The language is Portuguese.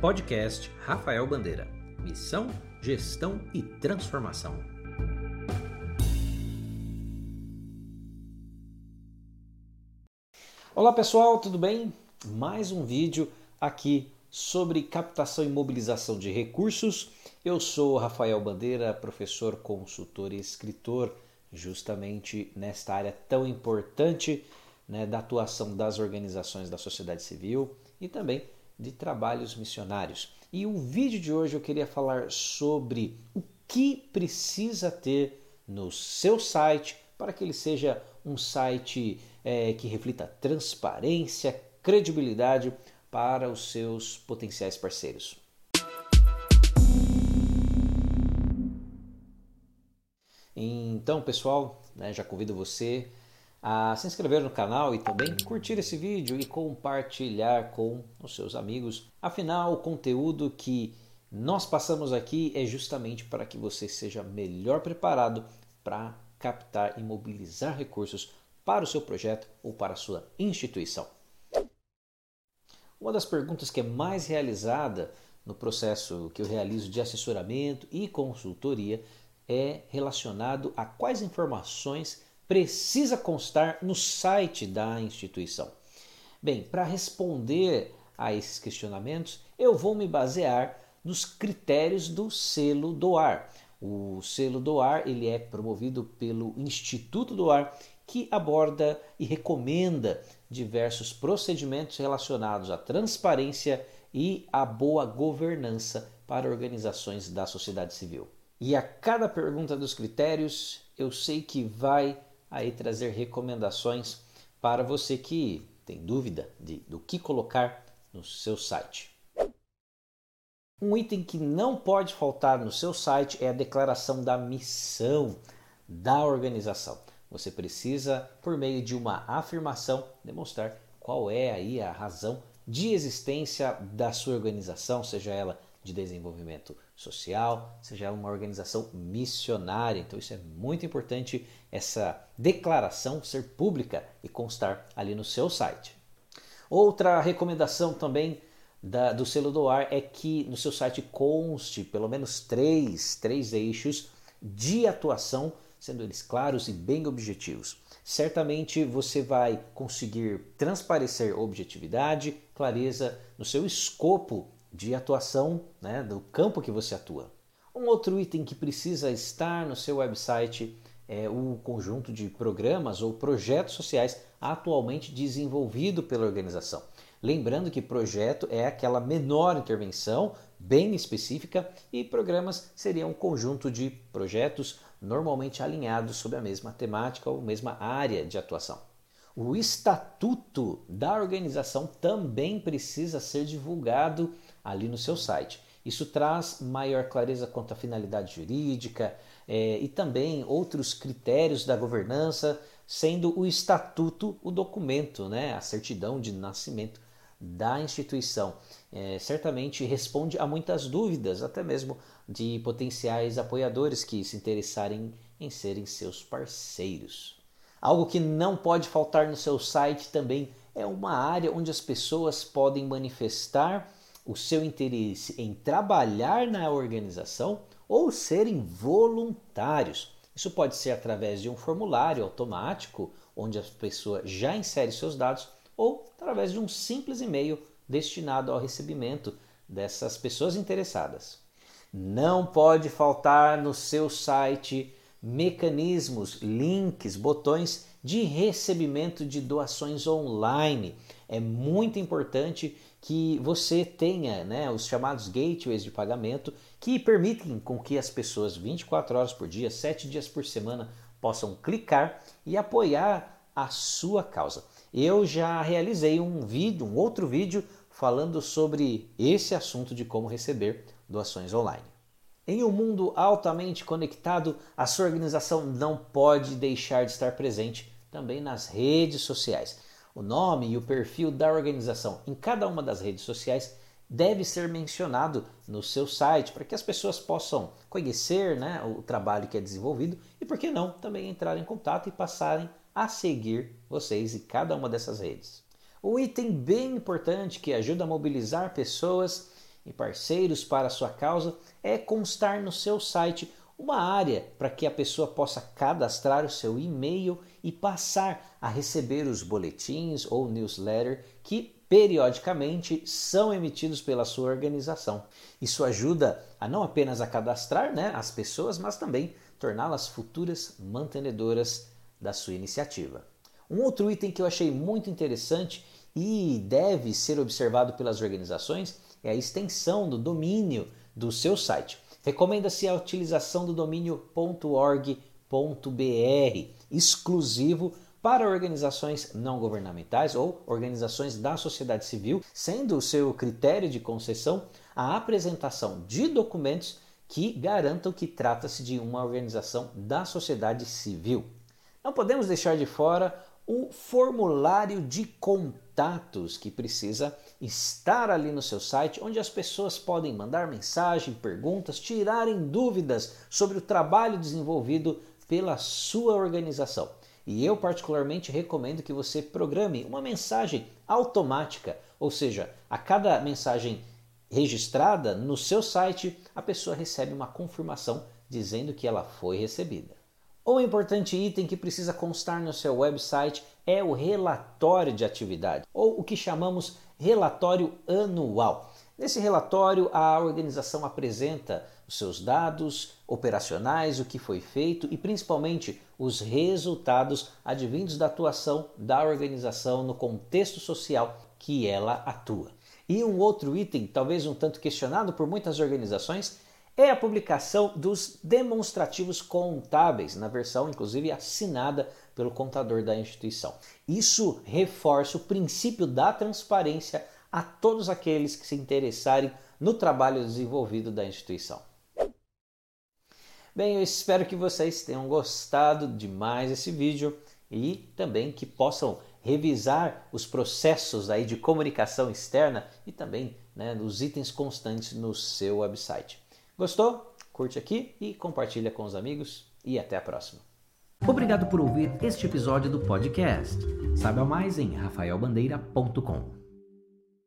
Podcast Rafael Bandeira. Missão, gestão e transformação. Olá pessoal, tudo bem? Mais um vídeo aqui sobre captação e mobilização de recursos. Eu sou Rafael Bandeira, professor, consultor e escritor, justamente nesta área tão importante né, da atuação das organizações da sociedade civil e também de trabalhos missionários. E o vídeo de hoje eu queria falar sobre o que precisa ter no seu site para que ele seja um site é, que reflita transparência, credibilidade para os seus potenciais parceiros. Então, pessoal, né, já convido você a se inscrever no canal e também curtir esse vídeo e compartilhar com os seus amigos. Afinal, o conteúdo que nós passamos aqui é justamente para que você seja melhor preparado para captar e mobilizar recursos para o seu projeto ou para a sua instituição. Uma das perguntas que é mais realizada no processo que eu realizo de assessoramento e consultoria é relacionado a quais informações precisa constar no site da instituição. Bem, para responder a esses questionamentos, eu vou me basear nos critérios do selo do ar. O selo do ar ele é promovido pelo Instituto do Ar, que aborda e recomenda diversos procedimentos relacionados à transparência e à boa governança para organizações da sociedade civil. E a cada pergunta dos critérios, eu sei que vai aí trazer recomendações para você que tem dúvida de, do que colocar no seu site. Um item que não pode faltar no seu site é a declaração da missão da organização. Você precisa, por meio de uma afirmação, demonstrar qual é aí a razão de existência da sua organização, seja ela de desenvolvimento social, seja uma organização missionária. Então isso é muito importante essa declaração ser pública e constar ali no seu site. Outra recomendação também da, do selo do ar é que no seu site conste pelo menos três, três eixos de atuação, sendo eles claros e bem objetivos. Certamente você vai conseguir transparecer objetividade, clareza no seu escopo de atuação né, do campo que você atua. Um outro item que precisa estar no seu website é o conjunto de programas ou projetos sociais atualmente desenvolvido pela organização. Lembrando que projeto é aquela menor intervenção bem específica e programas seriam um conjunto de projetos normalmente alinhados sob a mesma temática ou mesma área de atuação. O estatuto da organização também precisa ser divulgado ali no seu site. Isso traz maior clareza quanto à finalidade jurídica é, e também outros critérios da governança, sendo o estatuto o documento, né, a certidão de nascimento da instituição. É, certamente responde a muitas dúvidas, até mesmo de potenciais apoiadores que se interessarem em serem seus parceiros. Algo que não pode faltar no seu site também é uma área onde as pessoas podem manifestar o seu interesse em trabalhar na organização ou serem voluntários. Isso pode ser através de um formulário automático, onde a pessoa já insere seus dados, ou através de um simples e-mail destinado ao recebimento dessas pessoas interessadas. Não pode faltar no seu site mecanismos, links, botões de recebimento de doações online. É muito importante que você tenha né, os chamados gateways de pagamento que permitem com que as pessoas 24 horas por dia, 7 dias por semana possam clicar e apoiar a sua causa. Eu já realizei um vídeo, um outro vídeo falando sobre esse assunto de como receber doações online. Em um mundo altamente conectado, a sua organização não pode deixar de estar presente também nas redes sociais. O nome e o perfil da organização em cada uma das redes sociais deve ser mencionado no seu site para que as pessoas possam conhecer né, o trabalho que é desenvolvido e, por que não, também entrar em contato e passarem a seguir vocês em cada uma dessas redes. Um item bem importante que ajuda a mobilizar pessoas e parceiros para a sua causa é constar no seu site uma área para que a pessoa possa cadastrar o seu e-mail e passar a receber os boletins ou newsletter que periodicamente são emitidos pela sua organização. Isso ajuda a não apenas a cadastrar né, as pessoas, mas também torná-las futuras mantenedoras da sua iniciativa. Um outro item que eu achei muito interessante e deve ser observado pelas organizações é a extensão do domínio do seu site. Recomenda-se a utilização do domínio .org.br, exclusivo para organizações não governamentais ou organizações da sociedade civil, sendo o seu critério de concessão a apresentação de documentos que garantam que trata-se de uma organização da sociedade civil. Não podemos deixar de fora o formulário de contatos que precisa estar ali no seu site, onde as pessoas podem mandar mensagem, perguntas, tirarem dúvidas sobre o trabalho desenvolvido pela sua organização. E eu particularmente recomendo que você programe uma mensagem automática, ou seja, a cada mensagem registrada no seu site, a pessoa recebe uma confirmação dizendo que ela foi recebida. Um importante item que precisa constar no seu website é o relatório de atividade, ou o que chamamos relatório anual. Nesse relatório, a organização apresenta os seus dados operacionais, o que foi feito e principalmente os resultados advindos da atuação da organização no contexto social que ela atua. E um outro item, talvez um tanto questionado por muitas organizações, é a publicação dos demonstrativos contábeis, na versão inclusive assinada pelo contador da instituição. Isso reforça o princípio da transparência a todos aqueles que se interessarem no trabalho desenvolvido da instituição. Bem, eu espero que vocês tenham gostado demais desse vídeo e também que possam revisar os processos aí de comunicação externa e também né, os itens constantes no seu website. Gostou? Curte aqui e compartilha com os amigos e até a próxima. Obrigado por ouvir este episódio do podcast. Saiba mais em rafaelbandeira.com.